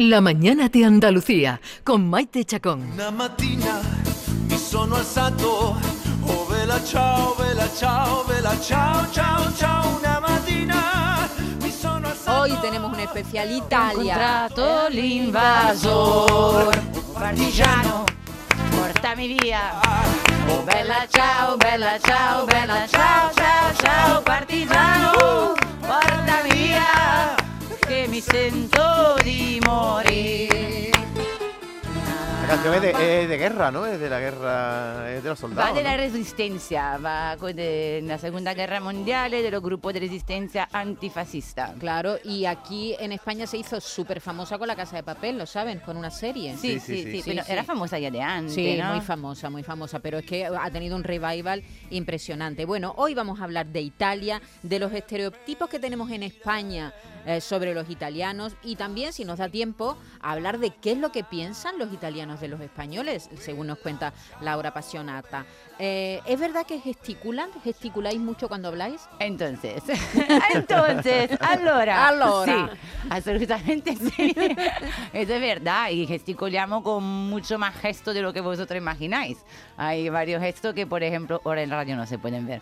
La mañana de Andalucía con Maite Chacón. Una mattina mi sono alzato, oh vela ciao, vela ciao, vela ciao, ciao, ciao, una mattina mi sono alzato. Hoy tenemos un especial Italia. Incontrato l'invasor, partigiano, portami via. Oh bella ciao, bella ciao, bella ciao, ciao, ciao, partigiano, portami via, che mi morire. Canción es de, es de guerra, ¿no? Es de la guerra, es de los soldados. Va de la resistencia, va con de la Segunda Guerra Mundial de los grupos de resistencia antifascista. Claro, y aquí en España se hizo súper famosa con la Casa de Papel, ¿lo saben? Con una serie. Sí, Sí, sí, sí, sí, sí. pero Sí, era famosa ya de antes, Sí, ¿no? muy famosa, muy famosa, pero es que ha tenido un revival impresionante. Bueno, hoy vamos a hablar de Italia, de los estereotipos que tenemos en España eh, sobre los italianos y también, si nos da tiempo, a hablar de qué es lo que piensan los italianos de los españoles, según nos cuenta Laura Passionata. Eh, ¿Es verdad que gesticulan? ¿Gesticuláis mucho cuando habláis? Entonces, entonces, allora, Allora. sí, absolutamente sí. Eso es verdad, y gesticulamos con mucho más gesto de lo que vosotros imagináis. Hay varios gestos que, por ejemplo, ahora en radio no se pueden ver.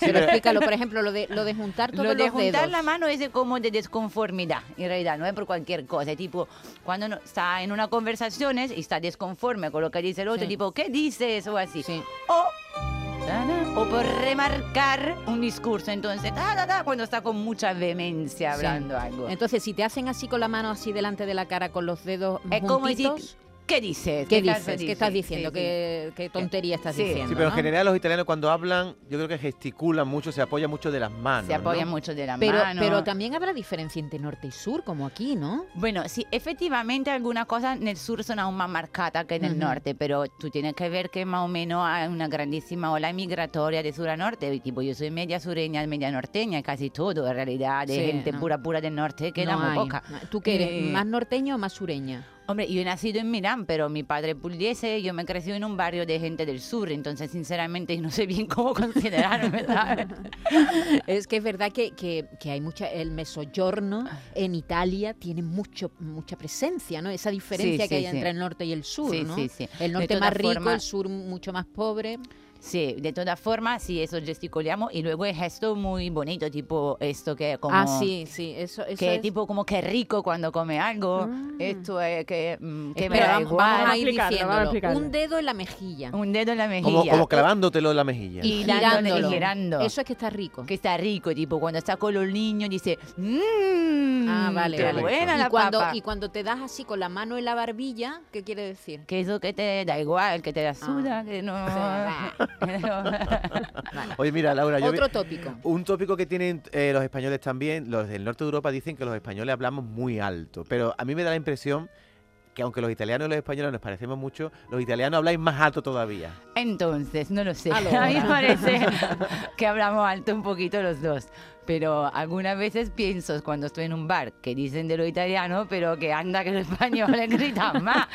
Pero explícalo, por ejemplo, lo de, lo de juntar todos Lo de los juntar dedos. la mano es de como de desconformidad, en realidad, no es por cualquier cosa. Tipo, cuando está en una conversación y está desconforme con lo que dice el otro, Sí. tipo, ¿qué dices? O así. Sí. O, o por remarcar un discurso, entonces, ta, ta, ta, cuando está con mucha vehemencia Sí. hablando algo. Entonces, si te hacen así con la mano así delante de la cara con los dedos Es como decir, juntitos, ¿qué dices? ¿qué dices? ¿Qué estás diciendo? Sí, sí. ¿Qué, qué tontería estás Sí. Diciendo? Sí, pero en ¿no? general los italianos cuando hablan, yo creo que gesticulan mucho, se apoyan mucho de las manos. Se apoyan ¿no? mucho de la Pero, mano. pero también habrá diferencia entre norte y sur, como aquí, ¿no? Bueno, sí, efectivamente algunas cosas en el sur son aún más marcadas que en el norte, pero tú tienes que ver que más o menos hay una grandísima ola migratoria de sur a norte. Tipo, yo soy media sureña, media norteña, casi todo en realidad, de Sí, gente no. pura pura del norte queda No muy hay. poca. ¿Tú qué eres? Eh, ¿Más norteño o más sureña? Hombre, yo he nacido en Milán, pero mi padre es pugliese, yo me crecí en un barrio de gente del sur, entonces sinceramente no sé bien cómo considerarme, ¿sabes? es que es verdad que, que- que hay mucha. El mesogiorno Ah. en Italia tiene mucho mucha presencia, ¿no? Esa diferencia Sí, que hay sí. entre el norte y el sur, ¿no? sí, sí. El norte más rico, el sur mucho más pobre. Sí, de todas formas, sí, eso gesticulamos y luego el gesto muy bonito, tipo esto que como... Ah, sí, sí, eso, eso que es- tipo como que rico cuando come algo. Ah. Esto es que, mm, que me Espera, da vamos, igual. vamos a ir explicarlo, vamos a diciéndolo. Un dedo en la mejilla. Un dedo en la mejilla. Como, como clavándotelo en la mejilla. Y girándolo. girando. Eso es que está rico. Que está rico, tipo cuando está con los niños dice, mmm, Ah, vale, qué vale. buena y la cuando, papa. y cuando te das así con la mano en la barbilla, ¿qué quiere decir? Que eso que te da igual, que te da suda, que no... Oye, mira, Laura, yo vi- Otro tópico. un tópico que tienen eh, los españoles también, los del norte de Europa dicen que los españoles hablamos muy alto, pero a mí me da la impresión que aunque los italianos y los españoles nos parecemos mucho, los italianos habláis más alto todavía. Entonces, no lo sé. Allora. A mí me parece que hablamos alto un poquito los dos. Pero algunas veces pienso cuando estoy en un bar que dicen de lo italiano, pero que anda que los españoles gritan más.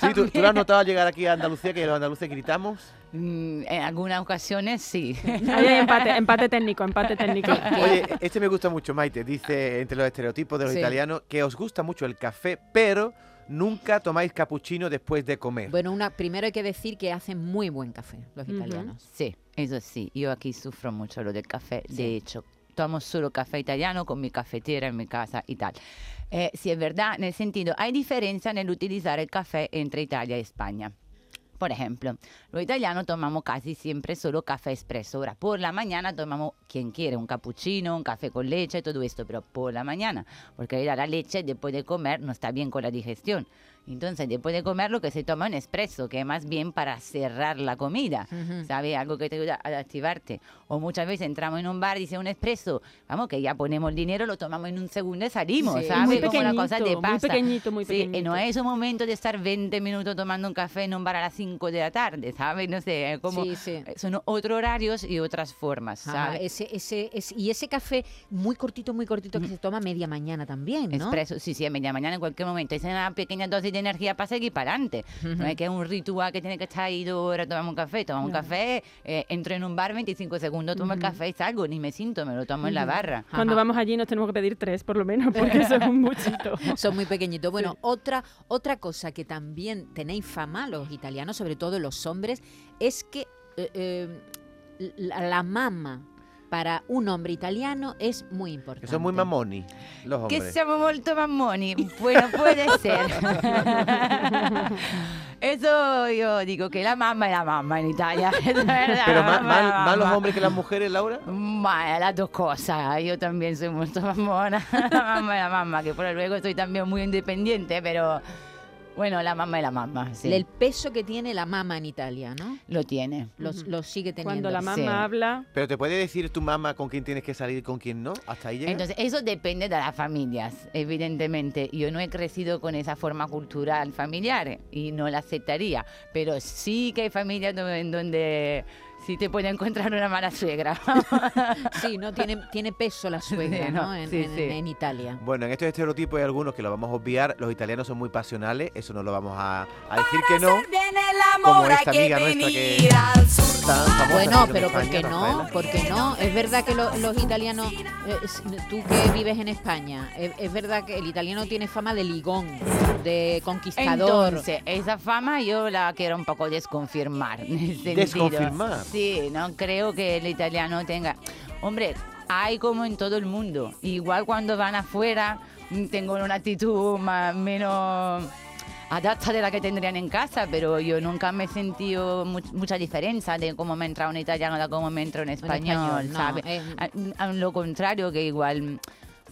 Sí, ¿tú, tú lo has notado al llegar aquí a Andalucía que los andaluces gritamos? Mm, En algunas ocasiones sí. Ahí hay empate, empate técnico, empate técnico. Oye, este me gusta mucho, Maite. Dice, entre los estereotipos de los Sí. italianos, que os gusta mucho el café, pero nunca tomáis capuchino después de comer. Bueno, una, primero hay que decir que hacen muy buen café los Ujú. italianos. Sí, eso sí. Yo aquí sufro mucho lo del café. Sí. De hecho, tomo solo café italiano con mi cafetera en mi casa y tal. Eh, sí, es verdad, en el sentido, hay diferencia en el utilizar el café entre Italia y España. Por ejemplo, los italianos tomamos casi siempre solo café expreso. Ahora, por la mañana tomamos, quien quiere, un cappuccino, un café con leche, todo esto, pero por la mañana, porque la leche después de comer no está bien con la digestión. Entonces, después de comer lo que se toma un espresso, que es más bien para cerrar la comida, Ujú. ¿sabes? Algo que te ayuda a activarte. O muchas veces entramos en un bar y dice un espresso, vamos, que ya ponemos el dinero, lo tomamos en un segundo y salimos, Sí. ¿sabes? Muy Como una cosa de pequeñito, muy pasta. pequeñito, muy Sí, y no pequeñito. es un momento de estar 20 minutos tomando un café en un bar a las 5 5 de la tarde, ¿sabes? No sé, como Sí, sí. eh, son otros horarios y otras formas, Ajá, ¿sabes? ese, ese, ese- y ese café muy cortito, muy cortito que se toma media mañana también, ¿no? Expreso, sí, sí, a media mañana en cualquier momento. Es una pequeña dosis de energía para seguir para adelante. No es que es un ritual que tiene que estar ahí dos horas tomando un café. Tomamos un café, eh, entro en un bar 25 segundos, tomo el café y salgo. Ni me siento, me lo tomo en la barra. Cuando Ajá. vamos allí nos tenemos que pedir tres, por lo menos, porque eso es un muchito. Son muy pequeñitos. Bueno, otra, otra cosa que también tenéis fama, los italianos, sobre todo los hombres, es que eh, eh, la, la mama para un hombre italiano es muy importante. Que son muy mamoni, los Que hombres. siamo molto mammoni. Bueno, puede ser. Eso yo digo que la mamá es la mamá en Italia. Es verdad, Pero más, los hombres que las mujeres, Laura. Ma las dos cosas, yo también soy muy mamona, la mamá y la mamá, que por luego soy también muy independiente, pero bueno, la mamá y la mamá, sí, El peso que tiene la mama en Italia, ¿no? lo tiene. Lo, lo sigue teniendo. Cuando la mamá Sí. habla, Pero te puede decir tu mamá con quién tienes que salir y con quién no. Hasta ahí llega. Entonces, eso depende de las familias, evidentemente. Yo no he crecido con esa forma cultural familiar y no la aceptaría, pero sí que hay familias do- en donde sí te puede encontrar una mala suegra. Sí, ¿no? Tiene, tiene peso la suegra, Sí, ¿no? no, En, sí, en- sí. en Italia. Bueno, en estos estereotipos hay algunos que lo vamos a obviar. Los italianos son muy pasionales, eso no lo vamos a, a decir que no. Como esta amiga nuestra que tan famosa Bueno, pero ¿por España, qué no? Rafaela. ¿Por qué no? Es verdad que lo- los italianos, eh, tú que vives en España, es, es verdad que el italiano tiene fama de ligón, de conquistador. Entonces, esa fama yo la quiero un poco desconfirmar. en el sentido. ¿Desconfirmar? Sí, no creo que el italiano tenga... Hombre, hay como en todo el mundo. Igual cuando van afuera, mm, tengo una actitud más, menos adapta de la que tendrían en casa, pero yo nunca me he sentido mu- mucha diferencia de cómo me entra un italiano a cómo me entra un español, español, no, ¿sabes? es- A, a lo contrario, que igual...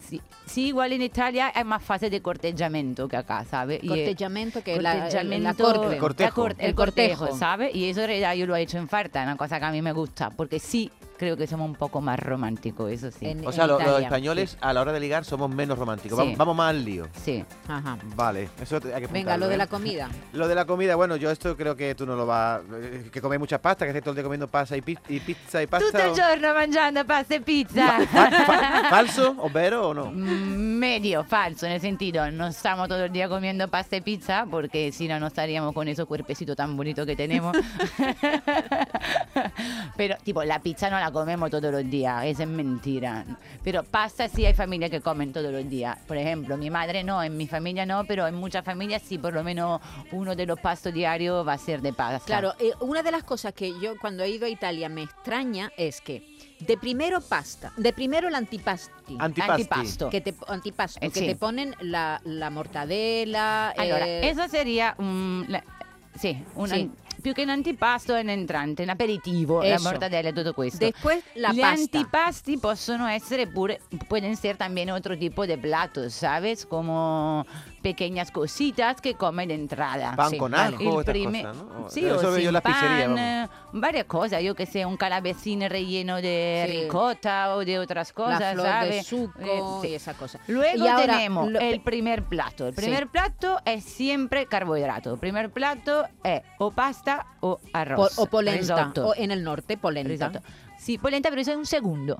Sí, sí, igual en Italia hay más fase de cortejamiento que acá, ¿sabes? Y, eh, Cortejamiento que la, la cortejamiento- corte. El cortejo. la cor- el cortejo. cortejo, ¿sabes? Y eso en realidad yo lo he hecho en falta, una cosa que a mí me gusta, porque sí creo que somos un poco más románticos, eso sí. En- O sea, lo- los españoles a la hora de ligar somos menos románticos. Sí. Vamos, vamos más al lío. Sí. Ajá. Vale, eso hay que Venga, apuntarlo, lo de ¿eh? la comida. Lo de la comida, bueno, yo esto creo que tú no lo vas... eh, Que comes muchas pastas, que estés todo el día comiendo pasta y, pi- y pizza y pasta. Tutto o- giorno mangiando pasta e pizza. Fa- fa- ¿Falso o vero o no? Mm, Medio falso, en el sentido, no estamos todo el día comiendo pasta y pizza, porque si no, no estaríamos con esos cuerpecitos tan bonitos que tenemos. Pero, tipo, la pizza no la comemos todos los días, eso es mentira. Pero pasta sí hay familias que comen todos los días. Por ejemplo, mi madre no, en mi familia no, pero en muchas familias sí, por lo menos uno de los pastos diarios va a ser de pasta. Claro, eh, una de las cosas que yo cuando he ido a Italia me extraña es que de primero pasta, de primero el antipasti. Antipasti. Antipasto. que te, antipasto, Eh, que sí. te ponen la, la mortadela. Allora, eh, eso sería un, la- sì, un Sì. Più che un antipasto è un entrante, un aperitivo, la Eso. mortadella e tutto questo. Después la Gli pasta. antipasti possono essere pure, pueden ser también otro tipo de platos, ¿sabes? Como pequeñas cositas que come de entrada. Pan Sí, con vale. ajo, cosas, ¿no? Eso o veo yo sin pizzerías, pan, vamos. eh, varias cosas, yo que sé, un calabacín relleno de Sí. ricota o de otras cosas, la flor ¿sabes? de suco Eh, sí. esa cosa. Luego Y ahora, tenemos lo- el primer plato. El Sí. primer plato es siempre carbohidrato. El primer plato es o pasta o po- arroz. o polenta, risotto. o en el norte polenta. Risotto. Sí, polenta, pero eso es un segundo.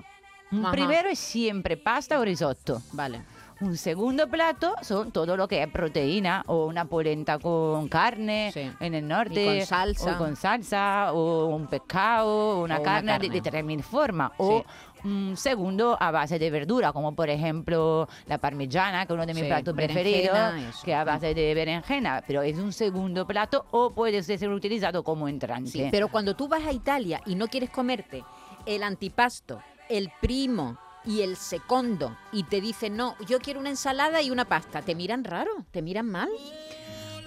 Un primero es siempre pasta o risotto. Vale. Un segundo plato son todo lo que es proteína o una polenta con carne Sí. en el norte. Y con salsa. O con salsa, o un pescado, una, O una carne, De, de tres mil formas. O un segundo a base de verdura, como por ejemplo la parmigiana, que es uno de mis Sí, platos preferidos, eso. que es a base de berenjena, pero es un segundo plato o puede ser utilizado como entrante. Sí, pero cuando tú vas a Italia y no quieres comerte el antipasto, el primo y el segundo y te dicen, no, yo quiero una ensalada y una pasta, te miran raro, te miran mal.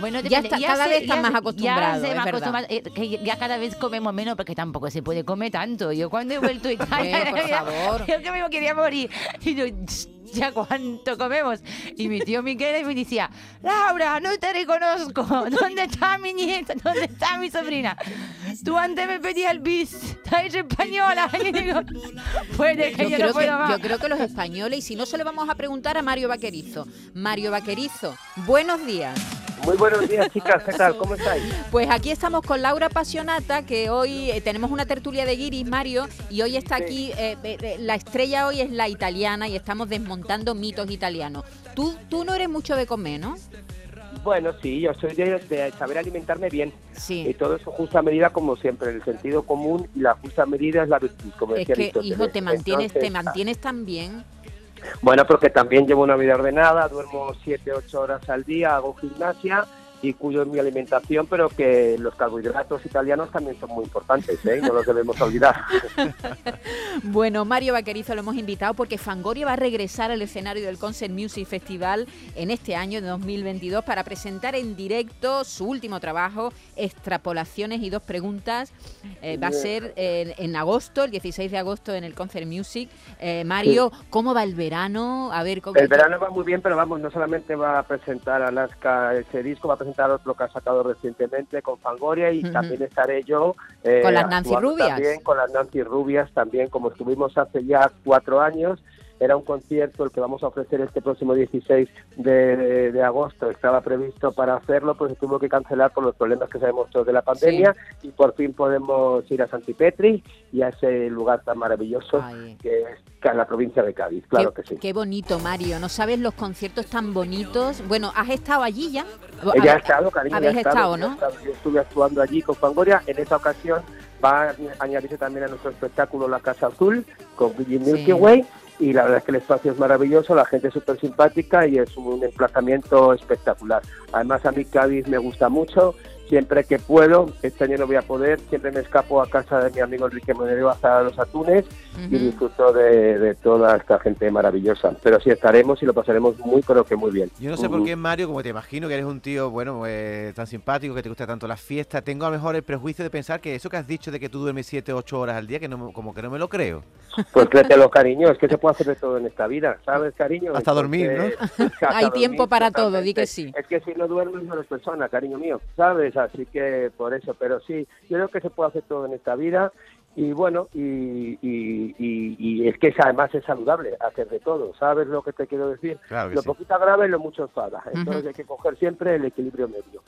Bueno, Ya está- cada se- vez está ya más se- acostumbrado, Ya, es verdad. acostumbrado, eh, que ya cada vez comemos menos porque tampoco se puede comer tanto. Yo cuando he vuelto a Italia, por favor. yo que me quería morir. Y yo, ya cuánto comemos. Y mi tío Miguel me decía, Laura, no te reconozco. ¿Dónde está mi nieta? ¿Dónde está mi sobrina? Tú antes me pedías el bis. Hecha española. Y digo, puede que Yo yo, creo no que, puedo más. yo creo que los españoles, y si no se le vamos a preguntar a Mario Vaquerizo. Mario Vaquerizo, buenos días. Muy buenos días, chicas. ¿Qué tal? ¿Cómo estáis? Pues aquí estamos con Laura Pasionata, que hoy eh, tenemos una tertulia de guiris, Mario, y hoy está aquí, eh, eh, la estrella hoy es la italiana y estamos desmontando mitos italianos. Tú, tú no eres mucho de comer, ¿no? Bueno, sí, yo soy de, de saber alimentarme bien. Y Sí. todo eso justa medida, como siempre, el sentido común y la justa medida es la virtud, como Es decía que, hijo, te mantienes, te Entonces, mantienes tan bien. Bueno, porque también llevo una vida ordenada, duermo 7, 8 horas al día, hago gimnasia y cuido mi alimentación, pero que los carbohidratos italianos también son muy importantes, ¿eh? no los debemos olvidar. Bueno, Mario Vaquerizo lo hemos invitado porque Fangoria va a regresar al escenario del Concert Music Festival en este año de 2022 para presentar en directo su último trabajo, Extrapolaciones y dos preguntas. Eh, va a ser eh, en agosto, el 16 de agosto en el Concert Music. Eh, Mario, ¿cómo va el verano? A ver, ¿cómo El verano va muy bien, pero vamos, no solamente va a presentar Alaska ese disco, va a presentar otro que ha sacado recientemente con Fangoria y también estaré yo. eh, Con las Nancy Rubias. También, con las Nancy Rubias, también como estuvimos hace ya cuatro años. Era un concierto el que vamos a ofrecer este próximo 16 de, de agosto. Estaba previsto para hacerlo, pues se tuvo que cancelar por los problemas que sabemos todos de la pandemia. Y por fin podemos ir a Santipetri y a ese lugar tan maravilloso Ay. que es ca- la provincia de Cádiz. Claro qué, que sí. qué bonito, Mario. ¿No sabes los conciertos tan bonitos? Bueno, ¿has estado allí ya? Ella ha estado, cariño. habéis estado, ha ¿no? estado. Yo estuve actuando allí con Fangoria. En esa ocasión va a añadirse también a nuestro espectáculo La Casa Azul con Billy Milky Sí. Way. Y la verdad es que el espacio es maravilloso, la gente es súper simpática y es un emplazamiento espectacular. Además, a mí Cádiz me gusta mucho. Siempre que puedo, este año no voy a poder, siempre me escapo a casa de mi amigo Enrique Monedero a los atunes y disfruto de, de toda esta gente maravillosa. Pero sí estaremos y lo pasaremos muy, pero que muy bien. Yo no sé por qué, Mario, como te imagino que eres un tío, bueno, pues, tan simpático, que te gusta tanto las fiestas, tengo a lo mejor el prejuicio de pensar que eso que has dicho de que tú duermes 7 8 horas al día, que no, como que no me lo creo. Pues créetelo, cariño, es que se puede hacer de todo en esta vida, ¿sabes, cariño? Hasta dormir, ¿no? hasta Hay tiempo para todo, di que sí. Es que si no duermes no eres persona, cariño mío, ¿sabes? Así que por eso, pero sí, yo creo que se puede hacer todo en esta vida y bueno, y, y, y- y es que es- además es saludable hacer de todo, ¿sabes lo que te quiero decir? Claro lo sí. poquito grave, lo mucho enfada, entonces hay que coger siempre el equilibrio medio.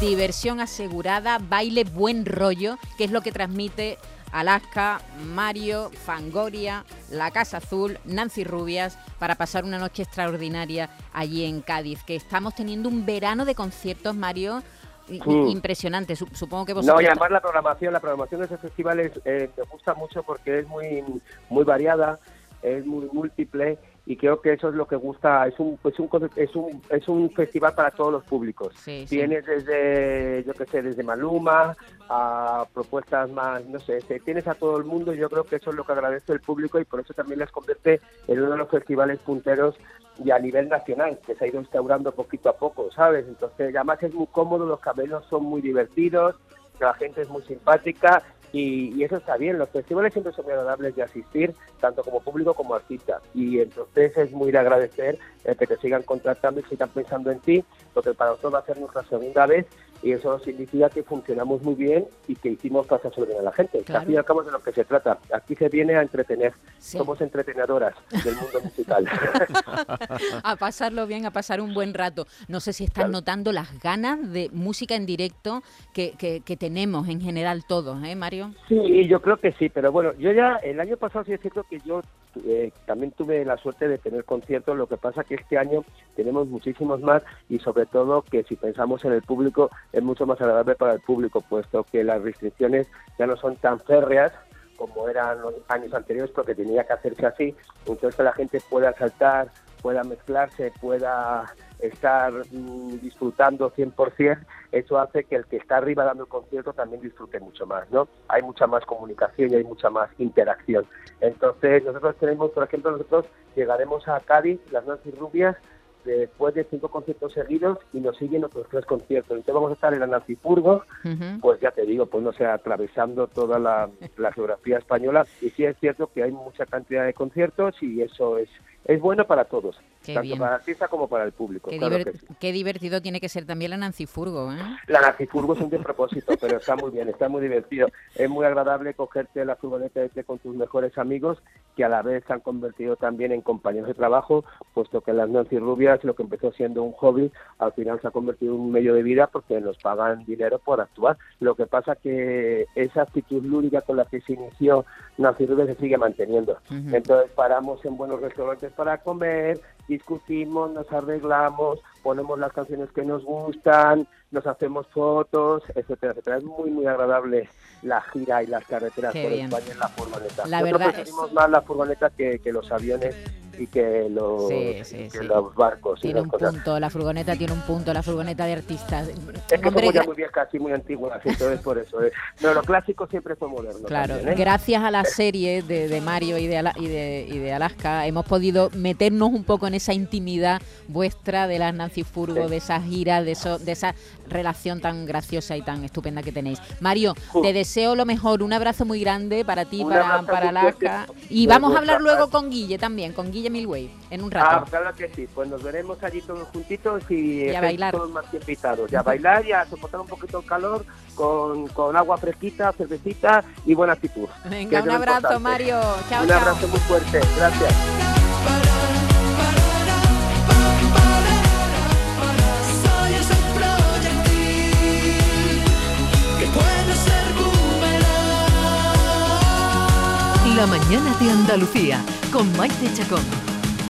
Diversión asegurada, baile, buen rollo, que es lo que transmite Alaska, Mario, Fangoria, La Casa Azul, Nancy Rubias, para pasar una noche extraordinaria allí en Cádiz. Que estamos teniendo un verano de conciertos, Mario, Mm. impresionante. Su- Supongo que vosotros... No, y además la programación, la programación de ese festival es, eh, me gusta mucho porque es muy, muy variada, es muy múltiple y creo que eso es lo que gusta. Es un, es un, es un, es un festival para todos los públicos. Sí, sí. Tienes desde, yo qué sé, desde Maluma a propuestas más, no sé, te- tienes a todo el mundo y yo creo que eso es lo que agradece el público y por eso también les convierte en uno de los festivales punteros y a nivel nacional, que se ha ido instaurando poquito a poco, ¿sabes? Entonces, además es muy cómodo, los camelos son muy divertidos, la gente es muy simpática y, y eso está bien. Los festivales siempre son muy agradables de asistir, tanto como público como artista. Y entonces es muy de agradecer que te sigan contratando y sigan pensando en ti, porque para nosotros va a ser nuestra segunda vez y eso significa que funcionamos muy bien y que hicimos pasar sobre a la gente. Claro. Al fin y al cabo es de lo que se trata. Aquí se viene a entretener. Sí. Somos entretenedoras del mundo musical. a pasarlo bien, a pasar un buen rato. No sé si estás Claro. notando las ganas de música en directo que, que- que tenemos en general todos, ¿eh, Mario? Sí, yo creo que sí, pero bueno, yo ya el año pasado sí es cierto que yo eh, también tuve la suerte de tener conciertos, lo que pasa que este año tenemos muchísimos más y sobre todo que si pensamos en el público es mucho más agradable para el público, puesto que las restricciones ya no son tan férreas como eran los años anteriores porque tenía que hacerse así, entonces la gente pueda saltar, pueda mezclarse, pueda estar mm, disfrutando 100%, eso hace que el que está arriba dando el concierto también disfrute mucho más, ¿no? Hay mucha más comunicación y hay mucha más interacción. Entonces, nosotros tenemos, por ejemplo, nosotros llegaremos a Cádiz, las Nancy Rubias, después de cinco conciertos seguidos y nos siguen otros tres conciertos. Entonces vamos a estar en la Nancipurgo, Ujú. pues ya te digo, pues no sé, atravesando toda la, la geografía española. Y sí es cierto que hay mucha cantidad de conciertos y eso es es bueno para todos, Qué tanto bien. para el artista como para el público. Qué, claro diver- sí. qué divertido tiene que ser también la Nancy Furgo, ¿eh? La Nacifurgo es un despropósito, pero está muy bien, está muy divertido. Es muy agradable cogerte la furgoneta este con tus mejores amigos, que a la vez se han convertido también en compañeros de trabajo, puesto que las Nancy Rubias, lo que empezó siendo un hobby, al final se ha convertido en un medio de vida porque nos pagan dinero por actuar. Lo que pasa que esa actitud lúdica con la que se inició Nancy Rubias se sigue manteniendo. Ujú. Entonces paramos en buenos restaurantes para comer, discutimos, nos arreglamos, ponemos las canciones que nos gustan, nos hacemos fotos, etcétera, etcétera. Es muy, muy agradable la gira y las carreteras Qué por bien. España en la furgoneta. La Nosotros verdad preferimos más la furgoneta que, que los aviones y que los, Sí, sí, y que sí. los barcos. Tiene un cosas. punto, la furgoneta tiene un punto, la furgoneta de artistas. Es que somos ya muy viejas y muy antiguas, entonces por eso. ¿eh? Pero lo clásico siempre fue moderno. Claro, también, ¿eh? gracias a la serie de, de Mario y de, Ala- y, de, y de Alaska hemos podido meternos un poco en esa intimidad vuestra de las Nancy Furgo, de esas giras, de, eso, de esa relación tan graciosa y tan estupenda que tenéis. Mario, te deseo lo mejor, un abrazo muy grande para ti, Un para, para Alaska. Y vamos a hablar luego con Guille también, con Guille Milway, en un Ah, rato. claro que sí. Pues nos veremos allí todos juntitos y, Y a bailar. todos más que invitados. Y a bailar y a soportar un poquito el calor con, con agua fresquita, cervecita y buena actitud. Venga, un abrazo, importante. Mario. Chao, un chao. abrazo muy fuerte. Gracias. La mañana de Andalucía con Maite Chacón.